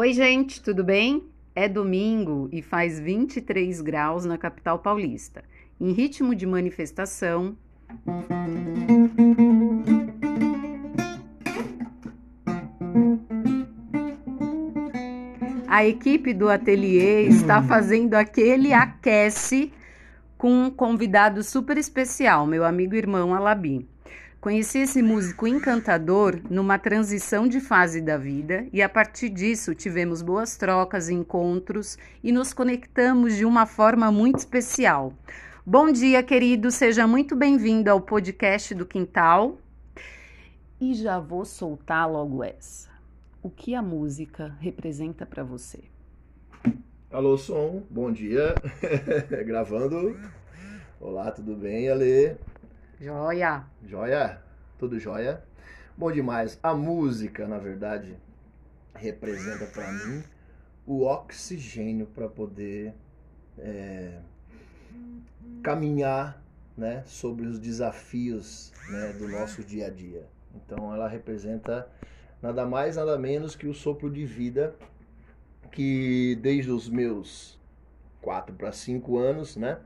Oi, gente, tudo bem? É domingo e faz 23 graus na capital paulista. Em ritmo de manifestação. A equipe do ateliê está fazendo aquele aquece com um convidado super especial, meu amigo irmão Alabi. Conheci esse músico encantador numa transição de fase da vida e a partir disso tivemos boas trocas, encontros e nos conectamos de uma forma muito especial. Bom dia, querido, seja muito bem-vindo ao podcast do Quintal. E já vou soltar logo essa. O que a música representa para você? Alô, som, bom dia. Gravando. Olá, tudo bem, Ale? Joia! Joia? Tudo joia? Bom demais. A música, na verdade, representa para mim o oxigênio para poder é, caminhar né, sobre os desafios né, do nosso dia a dia. Então ela representa nada mais, nada menos que o sopro de vida que desde os meus 4 para 5 anos, né,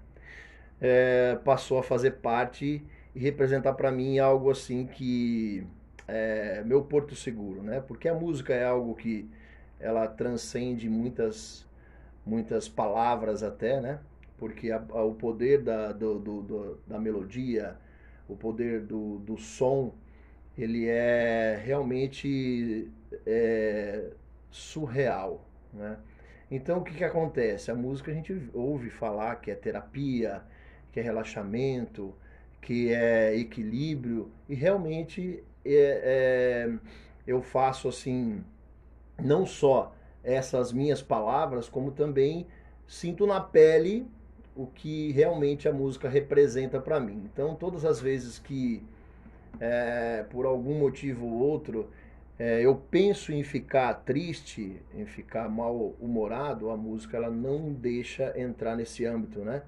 é, passou a fazer parte e representar para mim algo assim que é meu porto seguro, né? Porque a música é algo que ela transcende muitas muitas palavras até, né? Porque a, a, o poder da, do, do, do, da melodia, o poder do, do som, ele é realmente é, surreal, né? Então o que, que acontece? A música a gente ouve falar que é terapia, que é relaxamento, que é equilíbrio e realmente é, é, eu faço assim não só essas minhas palavras como também sinto na pele o que realmente a música representa para mim. Então todas as vezes que é, por algum motivo ou outro é, eu penso em ficar triste em ficar mal humorado a música ela não deixa entrar nesse âmbito né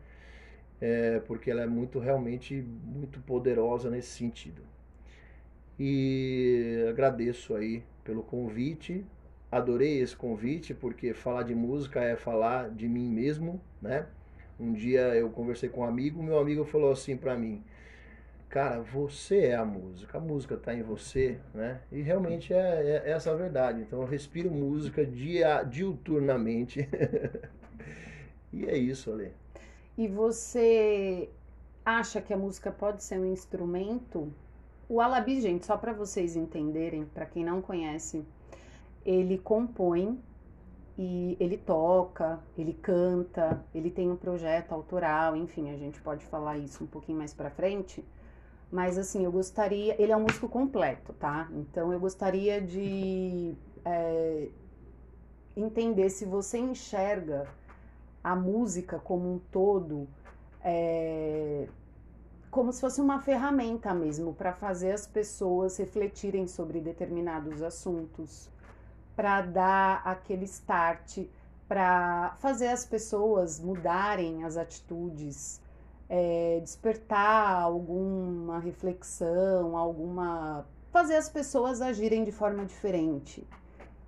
é, porque ela é muito realmente muito poderosa nesse sentido. E agradeço aí pelo convite. Adorei esse convite porque falar de música é falar de mim mesmo, né? Um dia eu conversei com um amigo, meu amigo falou assim para mim: "Cara, você é a música, a música está em você, né?" E realmente é, é, é essa a verdade. Então eu respiro música dia, diuturnamente. e é isso, Ale. E você acha que a música pode ser um instrumento? O Alabi, gente, só para vocês entenderem, para quem não conhece, ele compõe e ele toca, ele canta, ele tem um projeto autoral, enfim, a gente pode falar isso um pouquinho mais para frente. Mas assim, eu gostaria. Ele é um músico completo, tá? Então eu gostaria de é, entender se você enxerga a música como um todo é, como se fosse uma ferramenta mesmo para fazer as pessoas refletirem sobre determinados assuntos, para dar aquele start, para fazer as pessoas mudarem as atitudes, é, despertar alguma reflexão, alguma. fazer as pessoas agirem de forma diferente.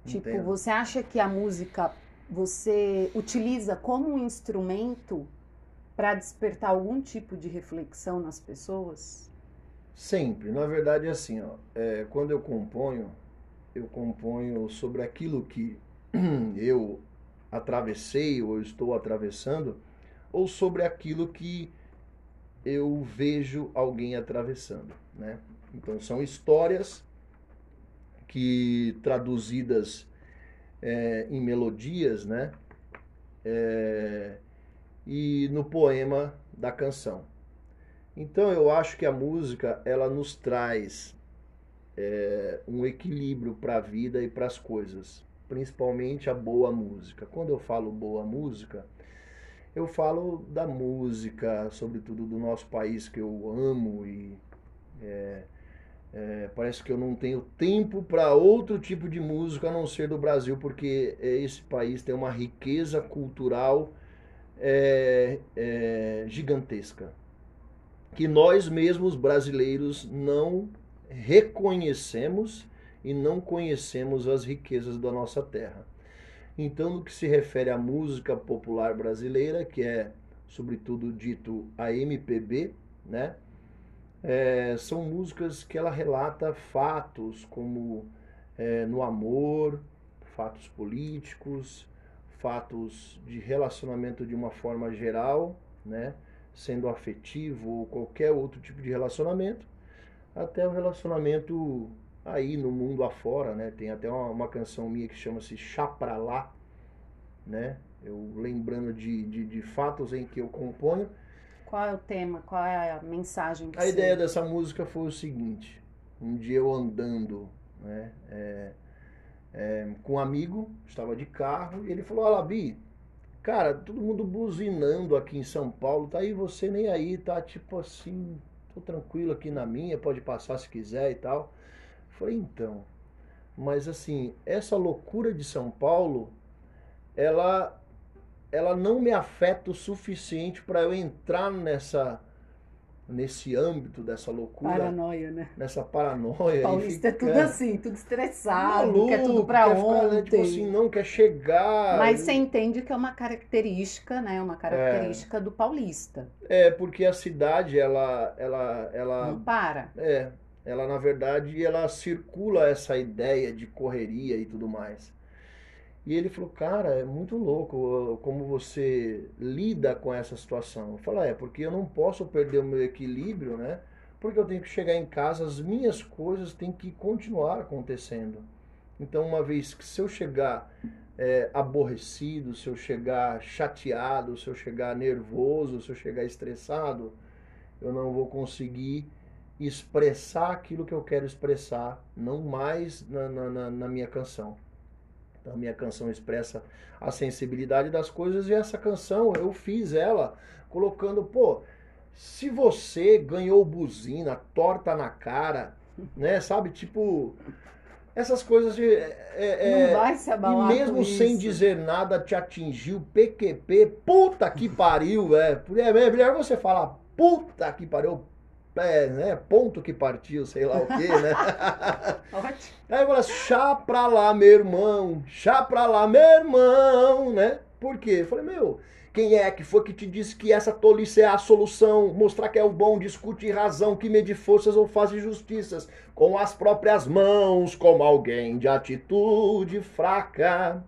Tipo, Entendo. Tipo, você acha que a música você utiliza como um instrumento para despertar algum tipo de reflexão nas pessoas? Sempre. Na verdade, é assim, ó, é, quando eu componho, eu componho sobre aquilo que eu atravessei ou estou atravessando, ou sobre aquilo que eu vejo alguém atravessando, né? Então são histórias que traduzidas é, em melodias, né? É, e no poema da canção. Então eu acho que a música ela nos traz é, um equilíbrio para a vida e para as coisas, principalmente a boa música. Quando eu falo boa música, eu falo da música, sobretudo do nosso país que eu amo e é, é, parece que eu não tenho tempo para outro tipo de música a não ser do Brasil, porque esse país tem uma riqueza cultural é, é, gigantesca. Que nós mesmos brasileiros não reconhecemos e não conhecemos as riquezas da nossa terra. Então, no que se refere à música popular brasileira, que é sobretudo dito a MPB, né? É, são músicas que ela relata fatos como é, no amor, fatos políticos, fatos de relacionamento de uma forma geral, né? sendo afetivo ou qualquer outro tipo de relacionamento, até o relacionamento aí no mundo afora, né? Tem até uma, uma canção minha que chama-se Chá Pra Lá, né? Eu lembrando de, de, de, fatos em que eu componho. Qual é o tema? Qual é a mensagem? a você... ideia dessa música foi o seguinte: um dia eu andando, né? É, é, com um amigo, estava de carro, e ele falou: Alabi, cara, todo mundo buzinando aqui em São Paulo, tá aí você nem aí, tá tipo assim, tô tranquilo aqui na minha, pode passar se quiser e tal. falei, então, mas assim, essa loucura de São Paulo, ela ela não me afeta o suficiente para eu entrar nessa nesse âmbito dessa loucura. Paranoia, né? Nessa paranoia. Paulista é tudo assim, tudo estressado, maluco, quer tudo pra quer ontem. Ficar, né, tipo assim, não quer chegar. Mas você entende que é uma característica, né? Uma característica é. do paulista. É, porque a cidade, ela, ela, ela. Não para. É. Ela, na verdade, ela circula essa ideia de correria e tudo mais. E ele falou, cara, é muito louco como você lida com essa situação. Eu falei, é, porque eu não posso perder o meu equilíbrio, né? Porque eu tenho que chegar em casa, as minhas coisas têm que continuar acontecendo. Então, uma vez que se eu chegar é, aborrecido, se eu chegar chateado, se eu chegar nervoso, se eu chegar estressado, eu não vou conseguir expressar aquilo que eu quero expressar, não mais na, na, na minha canção. A minha canção expressa a sensibilidade das coisas e essa canção eu fiz ela colocando, pô, se você ganhou buzina, torta na cara, né, sabe, tipo essas coisas de é, é, não vai se abalar e mesmo sem isso. dizer nada te atingiu PQP, puta que pariu, é, é melhor você falar puta que pariu, é, né, ponto que partiu, sei lá o que, né? Ótimo. Aí fala, chá pra lá, meu irmão, chá pra lá, meu irmão, né? Por quê? Eu falei, meu, quem é que foi que te disse que essa tolice é a solução? Mostrar que é o bom, discute razão, que mede forças ou faz injustiças com as próprias mãos, como alguém de atitude fraca.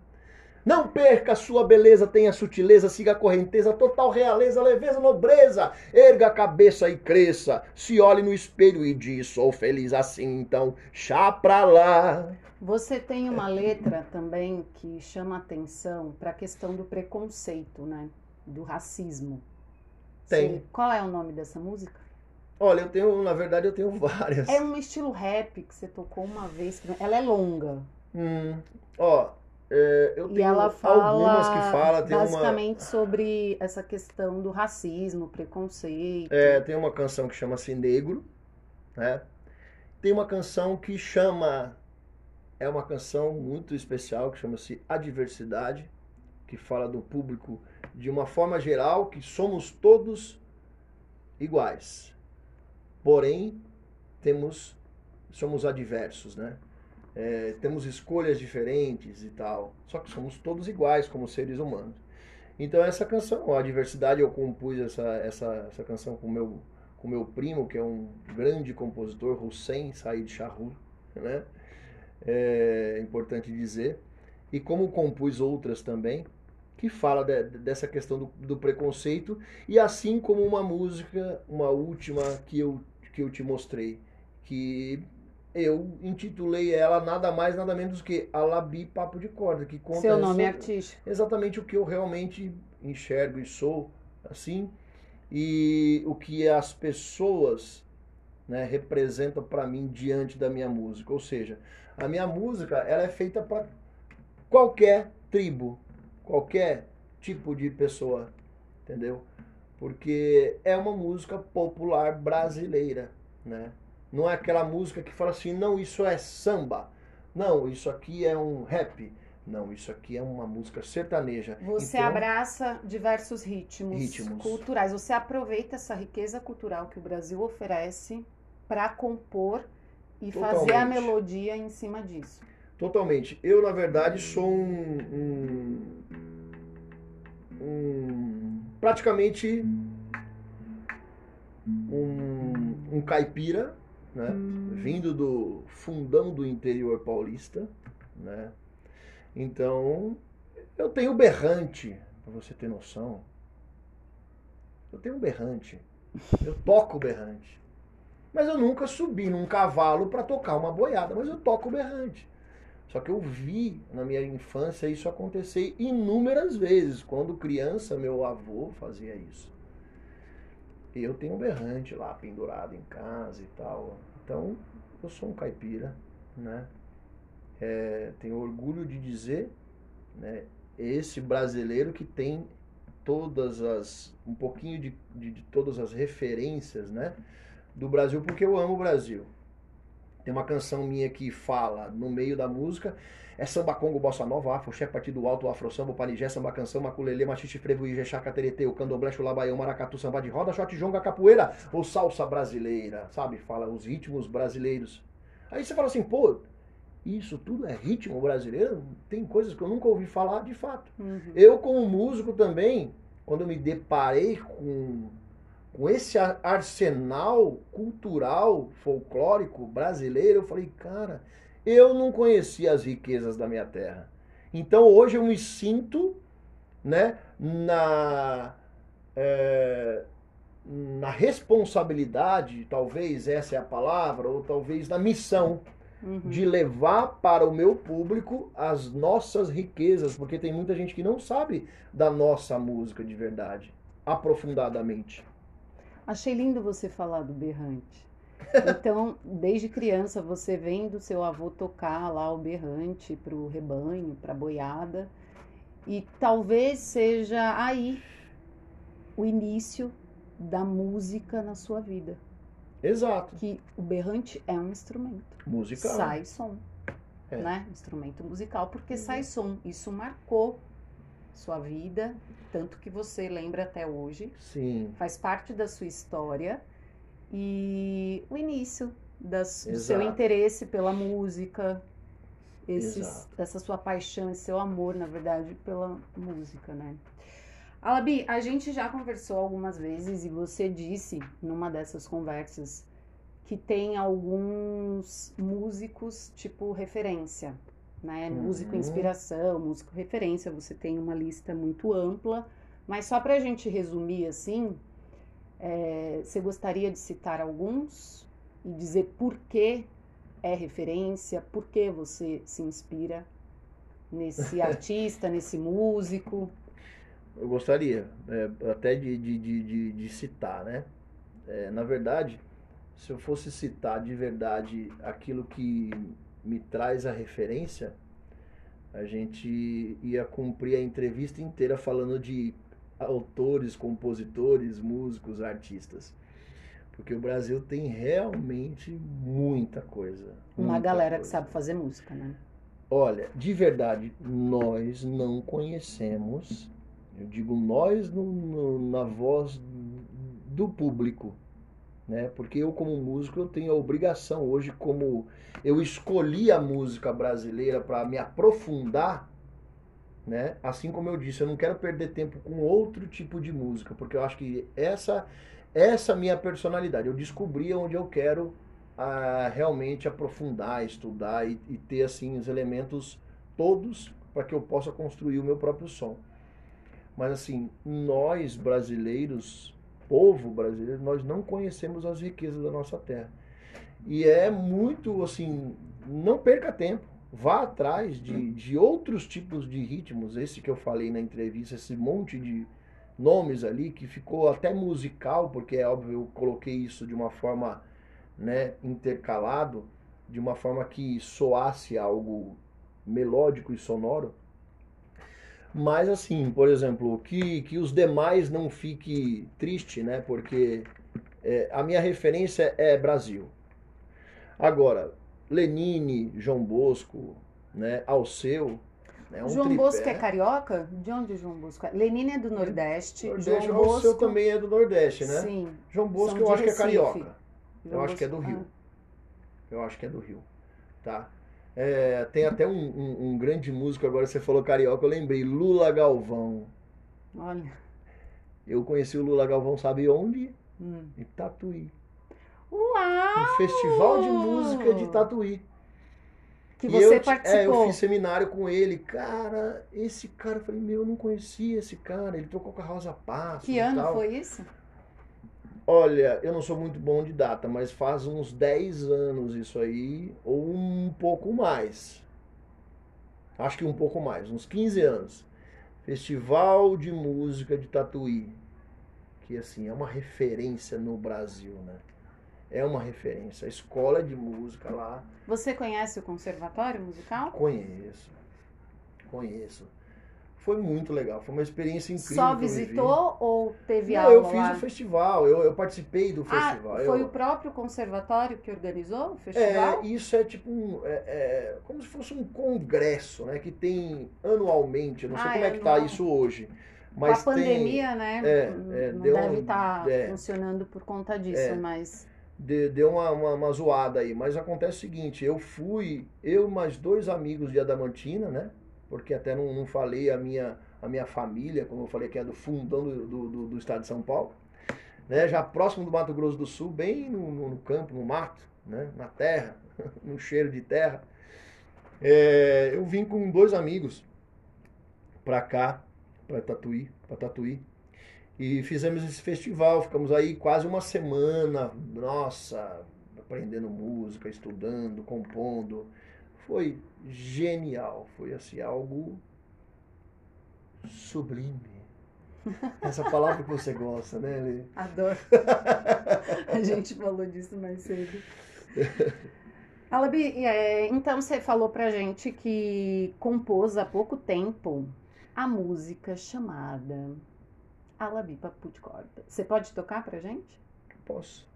Não perca a sua beleza, tenha sutileza, siga a correnteza, total realeza, leveza, nobreza. Erga a cabeça e cresça. Se olhe no espelho e diz: sou feliz assim, então chá pra lá. Você tem uma letra também que chama atenção para a questão do preconceito, né? Do racismo. Tem. Você, qual é o nome dessa música? Olha, eu tenho, na verdade, eu tenho várias. É um estilo rap que você tocou uma vez. Ela é longa. Hum, ó, é, eu tenho e ela fala algumas que fala tem basicamente uma... sobre essa questão do racismo, preconceito. É, tem uma canção que chama-se Negro, né? Tem uma canção que chama é uma canção muito especial que chama-se A Diversidade, que fala do público de uma forma geral que somos todos iguais. Porém, temos somos adversos, né? É, temos escolhas diferentes e tal, só que somos todos iguais como seres humanos. Então essa canção, a diversidade, eu compus essa, essa, essa canção com meu, com meu primo, que é um grande compositor, Hussein Said Shahur, né? É importante dizer. E como compus outras também, que fala de, dessa questão do, do, preconceito, e assim como uma música, uma última que eu, que eu te mostrei, que eu intitulei ela nada mais, nada menos do que Alabi Papo de Corda, que conta Seu nome é artístico. exatamente o que eu realmente enxergo e sou, assim, e o que as pessoas né, representam para mim diante da minha música. Ou seja, a minha música ela é feita para qualquer tribo, qualquer tipo de pessoa, entendeu? Porque é uma música popular brasileira, né? Não é aquela música que fala assim, não, isso é samba. Não, isso aqui é um rap. Não, isso aqui é uma música sertaneja. Você então, abraça diversos ritmos, ritmos culturais. Você aproveita essa riqueza cultural que o Brasil oferece para compor e Totalmente. fazer a melodia em cima disso. Totalmente. Eu, na verdade, sou um, um, um praticamente um, um caipira, né? Vindo do fundão do interior paulista, né? Então, eu tenho berrante, para você ter noção. Eu tenho berrante. Eu toco berrante. Mas eu nunca subi num cavalo para tocar uma boiada, mas eu toco berrante. Só que eu vi na minha infância isso acontecer inúmeras vezes. Quando criança, meu avô fazia isso. Eu tenho um berrante lá pendurado em casa e tal. Então, eu sou um caipira, né? É, tenho orgulho de dizer, né? Esse brasileiro que tem todas as um pouquinho de, de, de todas as referências, né? Do Brasil, porque eu amo o Brasil. Tem uma canção minha que fala no meio da música é samba congo, bossa nova, afro, chefe, partido alto, afro samba, panigé, samba canção, maculelê, machiste, frevo, ijexá, caterete, o candomblé, chulabaião, maracatu, samba de roda, shot, jonga, capoeira, ou salsa brasileira, sabe? Fala os ritmos brasileiros. Aí você fala assim, pô, isso tudo é ritmo brasileiro? Tem coisas que eu nunca ouvi falar de fato. Uhum. Eu, como músico também, quando eu me deparei com com esse arsenal cultural, folclórico brasileiro, eu falei, cara, eu não conhecia as riquezas da minha terra. Então hoje eu me sinto né, na, é, na responsabilidade, talvez essa é a palavra, ou talvez na missão uhum. de levar para o meu público as nossas riquezas, porque tem muita gente que não sabe da nossa música de verdade, aprofundadamente. Achei lindo você falar do berrante. Então, desde criança, você vendo seu avô tocar lá o berrante para o rebanho, para a boiada, e talvez seja aí o início da música na sua vida. Exato. Que o berrante é um instrumento. Musical. Sai som. É. Né? Instrumento musical, porque sai som. Isso marcou sua vida, tanto que você lembra até hoje. Sim. Faz parte da sua história e o início das, do seu interesse pela música, esses, essa sua paixão, esse seu amor, na verdade, pela música, né? Alabi, a gente já conversou algumas vezes e você disse numa dessas conversas que tem alguns músicos tipo referência, né? Uhum. Músico inspiração, músico referência, você tem uma lista muito ampla, mas só para a gente resumir assim, é, você gostaria de citar alguns e dizer por que é referência, por que você se inspira nesse artista, nesse músico? Eu gostaria é, até de, de, de, de, citar, né? É, na verdade, se eu fosse citar de verdade aquilo que me traz a referência, a gente ia cumprir a entrevista inteira falando de autores, compositores, músicos, artistas. Porque o Brasil tem realmente muita coisa. Uma galera coisa. que sabe fazer música, né? Olha, de verdade, nós não conhecemos, eu digo nós no, no, na voz do público, né? Porque eu como músico eu tenho a obrigação hoje como eu escolhi a música brasileira para me aprofundar né? Assim como eu disse, eu não quero perder tempo com outro tipo de música, porque eu acho que essa essa minha personalidade. Eu descobri onde eu quero ah, realmente aprofundar, estudar e, e ter assim os elementos todos para que eu possa construir o meu próprio som. Mas assim, nós brasileiros, povo brasileiro, nós não conhecemos as riquezas da nossa terra. E é muito assim, não perca tempo vá atrás de, de outros tipos de ritmos, esse que eu falei na entrevista, esse monte de nomes ali que ficou até musical, porque é óbvio eu coloquei isso de uma forma né, intercalado, de uma forma que soasse algo melódico e sonoro. Mas assim, por exemplo, que, que os demais não fiquem triste, né? Porque é, a minha referência é Brasil. Agora, Lenine, João Bosco, né, Alceu. Né, um João tripé. Bosco é carioca? De onde João Bosco é? Lenine é do Nordeste. Nordeste João Bosco... Alceu também é do Nordeste, né? Sim. João Bosco eu acho Recife. que é carioca. João eu acho Bosco... que é do Rio. Ah. Eu acho que é do Rio, tá? É, tem até um, um, um, grande músico, agora você falou carioca, eu lembrei, Lula Galvão. Olha. Eu conheci o Lula Galvão, sabe onde? Hum. Em Tatuí. Uau! No Festival de Música de Tatuí. Que você eu, participou. É, eu fiz seminário com ele. Cara, esse cara, eu falei, meu, eu não conhecia esse cara. Ele tocou com a Rosa Passos Que ano tal. foi isso? Olha, eu não sou muito bom de data, mas faz uns 10 anos isso aí, ou um pouco mais. Acho que um pouco mais, uns 15 anos. Festival de Música de Tatuí, que assim é uma referência no Brasil, né? É uma referência. A escola de música lá. Você conhece o conservatório musical? Conheço. Conheço. Foi muito legal, foi uma experiência incrível. Só visitou ou teve Não, aula? Eu fiz lá? o festival, eu, eu participei do ah, festival. Foi eu... o próprio conservatório que organizou o festival? É, isso é tipo um. É, é, como se fosse um congresso, né? Que tem anualmente, eu não sei ah, como é, é que tá isso hoje. Mas Com a pandemia, tem, né? É, não deve estar tá é. funcionando por conta disso, mas. Deu uma, uma, uma, zoada aí, mas acontece o seguinte, eu fui, eu mais dois amigos de Adamantina, né? Porque até não, não falei a minha, a minha família, como eu falei que é do fundão do, do, do, estado de São Paulo, né? Já próximo do Mato Grosso do Sul, bem no, no, campo, no mato, né? Na terra, no cheiro de terra. É, eu vim com dois amigos pra cá, pra Tatuí, pra Tatuí. E fizemos esse festival, ficamos aí quase uma semana, nossa, aprendendo música, estudando, compondo. Foi genial, foi assim, algo sublime. Essa palavra que você gosta, né, Lê? Adoro. A gente falou disso mais cedo. Alabi, é, então você falou pra gente que compôs há pouco tempo a música chamada Alabi Papu de Corda. Você pode tocar pra gente? Posso.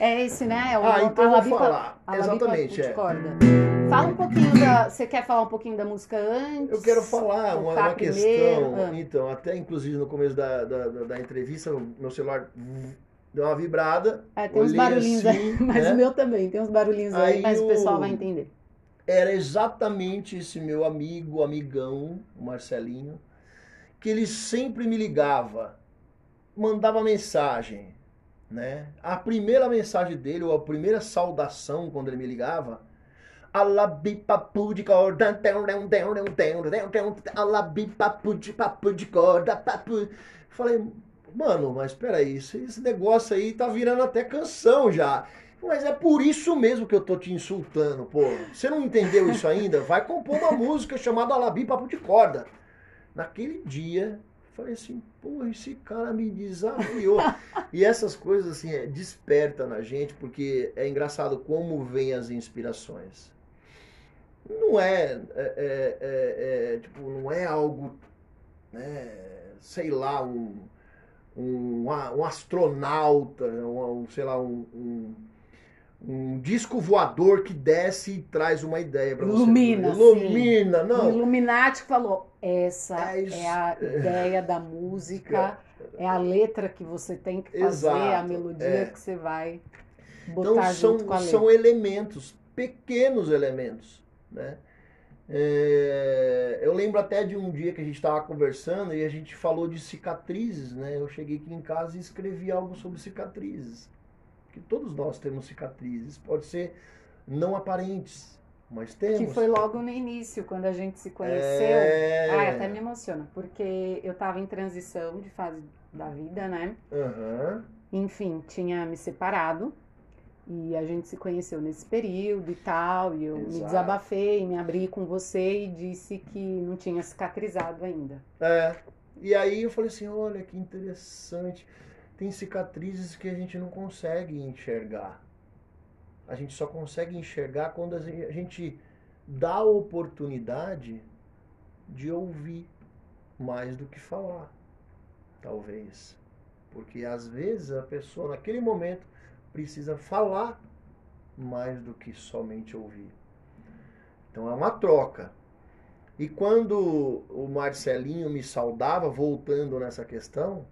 É esse, né? É o, ah, então vou falar. Exatamente, é. Fala um pouquinho da... Você quer falar um pouquinho da música antes? Eu quero falar uma, uma questão. Ah. Então, até inclusive no começo da, da, da, entrevista, meu celular deu uma vibrada. É, tem uns barulhinhos assim, aí, mas né? o meu também, tem uns barulhinhos aí, aí mas o pessoal vai entender. Era exatamente esse meu amigo, amigão, o Marcelinho, que ele sempre me ligava, mandava mensagem, né? A primeira mensagem dele, ou a primeira saudação quando ele me ligava. Falei, mano, mas peraí, esse negócio aí tá virando até canção já. Mas é por isso mesmo que eu tô te insultando, pô. Você não entendeu isso ainda? Vai compor uma música chamada Alabi Papo de Corda. Naquele dia, falei assim, pô, esse cara me desafiou. e essas coisas, assim, é, desperta na gente, porque é engraçado como vem as inspirações. Não é, é, é, é, é tipo, não é algo, né, sei lá, um, um, um astronauta, um, sei lá, um, um um disco voador que desce e traz uma ideia para você. Ilumina. Ilumina, sim. não. O Illuminati falou: essa é, é a ideia da música, é a letra que você tem que fazer, Exato, a melodia é. que você vai botar então, são, junto com a letra. São elementos, pequenos elementos, né? É, eu lembro até de um dia que a gente estava conversando e a gente falou de cicatrizes, né? Eu cheguei aqui em casa e escrevi algo sobre cicatrizes que todos nós temos cicatrizes, pode ser não aparentes, mas temos. Que foi logo no início, quando a gente se conheceu. É... Ai, até me emociona, porque eu estava em transição de fase da vida, né? Uhum. Enfim, tinha me separado. E a gente se conheceu nesse período e tal, e eu Exato. me desabafei, me abri com você e disse que não tinha cicatrizado ainda. É. E aí eu falei assim, olha que interessante tem cicatrizes que a gente não consegue enxergar. A gente só consegue enxergar quando a gente dá a oportunidade de ouvir mais do que falar, talvez. Porque às vezes a pessoa naquele momento precisa falar mais do que somente ouvir. Então é uma troca. E quando o Marcelinho me saudava, voltando nessa questão,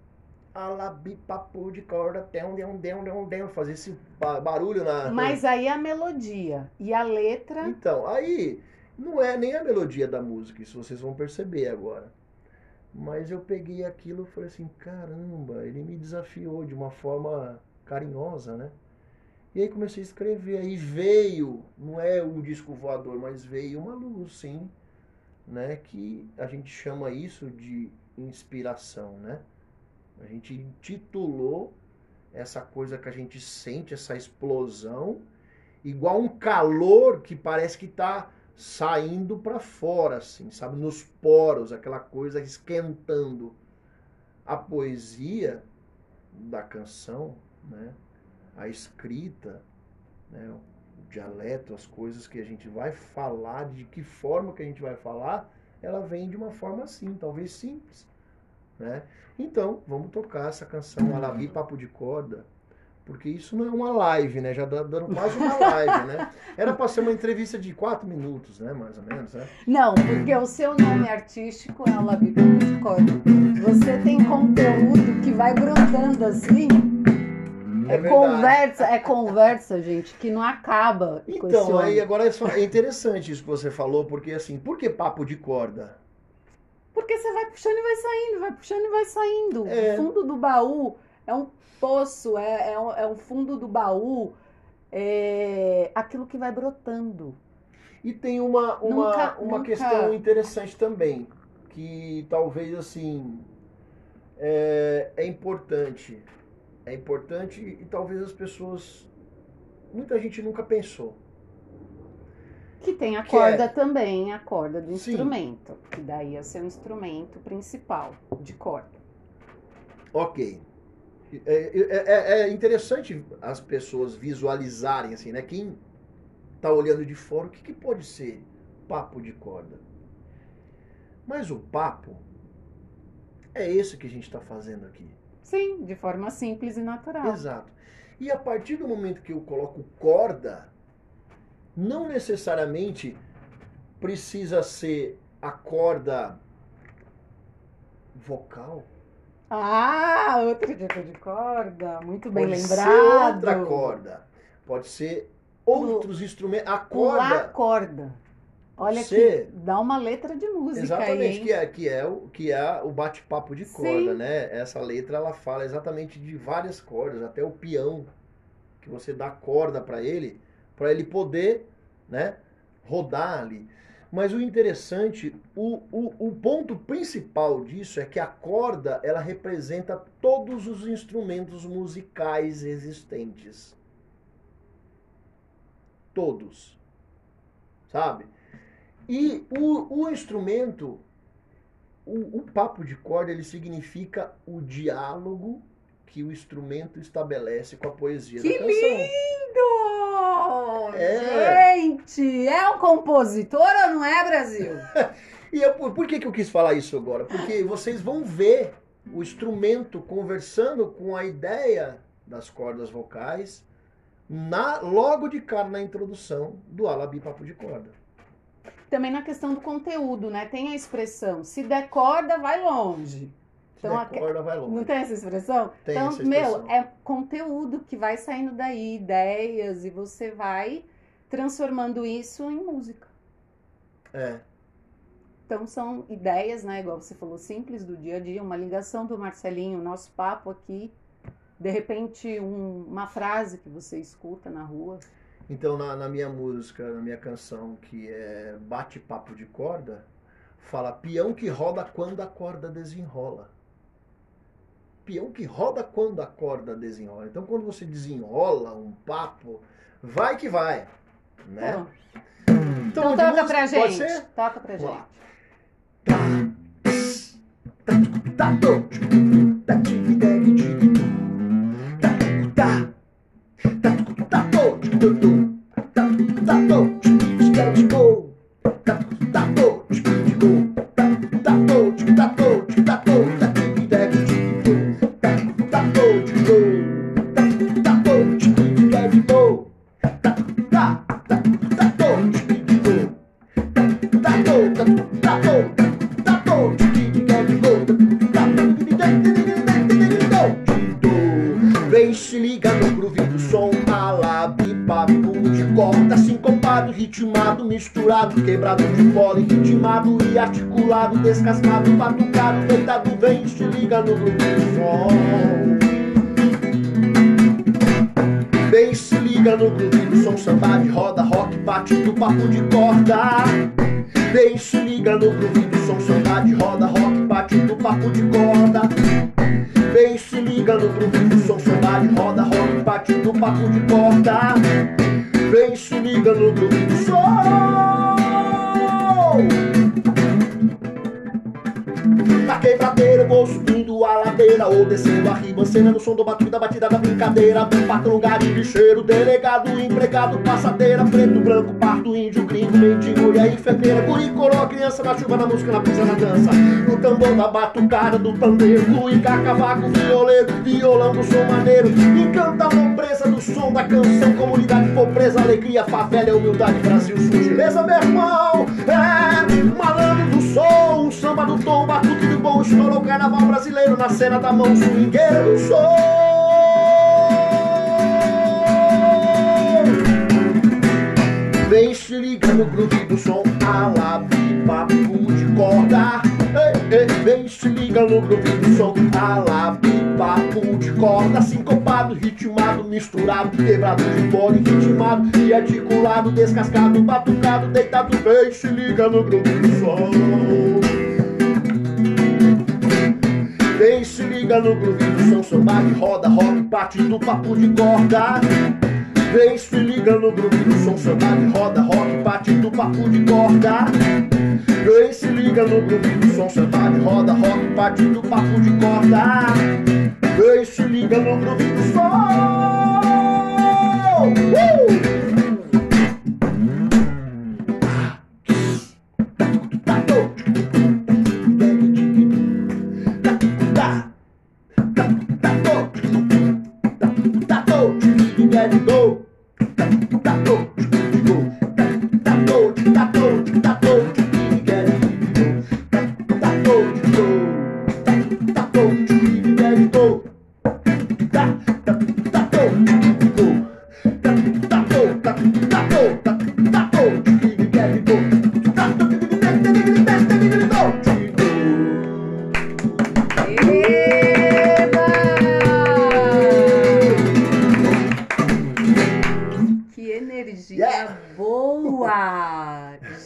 alabi papo de corda, tem dem, dem, dem, dem, fazer esse ba- barulho na. Mas aí a melodia e a letra. Então, aí não é nem a melodia da música, isso vocês vão perceber agora. Mas eu peguei aquilo e falei assim, caramba, ele me desafiou de uma forma carinhosa, né? E aí comecei a escrever, aí veio, não é um disco voador, mas veio uma luz, sim, né? Que a gente chama isso de inspiração, né? A gente intitulou essa coisa que a gente sente, essa explosão, igual um calor que parece que tá saindo para fora, assim, sabe? Nos poros, aquela coisa esquentando. A poesia da canção, né? A escrita, né? O dialeto, as coisas que a gente vai falar, de que forma que a gente vai falar, ela vem de uma forma assim, talvez simples, né? Então, vamos tocar essa canção Alabi Papo de Corda, porque isso não é uma live, né? Já dá dando quase uma live, né? Era para ser uma entrevista de quatro minutos, né? Mais ou menos, né? Não, porque o seu nome artístico é Alabi Papo de Corda. Você tem conteúdo que vai brotando assim. É, verdade. conversa, é conversa, gente, que não acaba Então, aí agora é, só- é interessante isso que você falou, porque assim, por que papo de corda? Porque você vai puxando e vai saindo, vai puxando e vai saindo. É. O fundo do baú é um poço, é, é, um, é um fundo do baú, é aquilo que vai brotando. E tem uma, uma, Nunca- uma nunca- questão interessante também, que talvez assim é, é importante. É importante e talvez as pessoas. Muita gente nunca pensou. Que tem a Que corda é- também, a corda do Sim. instrumento. Que daí é o seu instrumento principal de corda. Ok. É, é- é- é interessante as pessoas visualizarem, assim, né? Quem tá olhando de fora, o que, que pode ser papo de corda? Mas o papo é esse que a gente está fazendo aqui. Sim, de forma simples e natural. Exato. E a partir do momento que eu coloco corda, não necessariamente precisa ser a corda vocal. Ah, outro tipo de corda. Muito bem Pode ser lembrado. outra corda. Pode ser outros instrumentos. A corda. corda. Olha Você- que dá uma letra de música Exatamente, aí, que é, que é o, que é o bate-papo de corda, Sim. né? Essa letra ela fala exatamente de várias cordas, até o peão, que você dá corda para ele, para ele poder, né, rodar ali. Mas o interessante, o, o, o ponto principal disso é que a corda ela representa todos os instrumentos musicais existentes. Todos. Sabe? E o, o instrumento, o, o papo de corda, ele significa o diálogo que o instrumento estabelece com a poesia Que da canção. lindo! É. Gente, é um compositor ou não é, Brasil? E eu, por que, que eu quis falar isso agora? Porque vocês vão ver o instrumento conversando com a ideia das cordas vocais na, logo de cara na introdução do Alabi Papo de Corda. Também na questão do conteúdo, né? Tem a expressão, se der corda, vai longe. Então, a- corda vai longe. Não tem essa expressão? Tem então, essa expressão. meu, é conteúdo que vai saindo daí, ideias, e você vai transformando isso em música. É. Então são ideias, né? Igual você falou, simples do dia a dia, uma ligação do Marcelinho, nosso papo aqui. De repente, um- uma frase que você escuta na rua. Então, na, na minha música, na minha canção, que é Bate-Papo de Corda, fala peão que roda quando a corda desenrola peão que roda quando a corda desenrola. Então, quando você desenrola um papo, vai que vai. Né? Então, então toca, música, pra gente. toca pra gente. Toca pra gente. Tá. Descascado, batucado, deitado, vem, se liga no grupo do som. Vem, se liga no groove do som, samba de roda, rock, bate do papo de Na quebradeira eu vou subindo a ladeira Ou descendo a ribanceira no som do batuque da batida da brincadeira. Patrão, gari, bicheiro, delegado, empregado, passadeira Preto, branco, pardo, índio, gringo, mendigo e a enfermeira. Guri, coroa, criança, na chuva, na música, na pista, na dança. No tambor, na batucada, do pandeiro Cuica, cavaco, violeiro, violão do som maneiro Encanta a pobreza do som da canção Comunidade pobreza, alegria, favela, humildade, Brasil, sutileza, meu irmão É, malandro do som, samba do tom, batuque do bom Estourou o carnaval brasileiro na cena da mão swingueira do som. Vem se liga no groove do som Alabi, papo de corda. Ei, ei, Vem se liga no groove do som Alabi, papo de corda. Sincopado, ritmado, misturado Quebrado de pole, ritmado E articulado, descascado, batucado Deitado, vem se liga no groove do som Liga no groove do som, samba de roda, rock, parte do papo de corda. Vem se liga no groove som, de roda, rock, parte do papo de corda. Vem se liga no groove som, de roda, rock, parte do papo de corda. Vem se liga no groove som. Uh!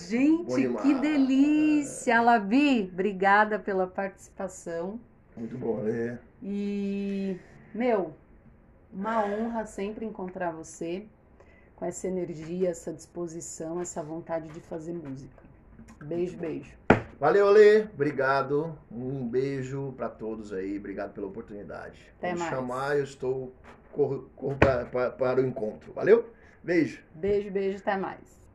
Gente, que delícia! Labi, obrigada pela participação. Muito bom, é. E, meu, uma honra sempre encontrar você com essa energia, essa disposição, essa vontade de fazer música. Beijo, beijo. Valeu, Lê. Obrigado. Um beijo pra todos aí. Obrigado pela oportunidade. Até Quando mais. chamar, eu estou corro, corro para, para, para o encontro. Valeu? Beijo. Beijo, beijo, até mais.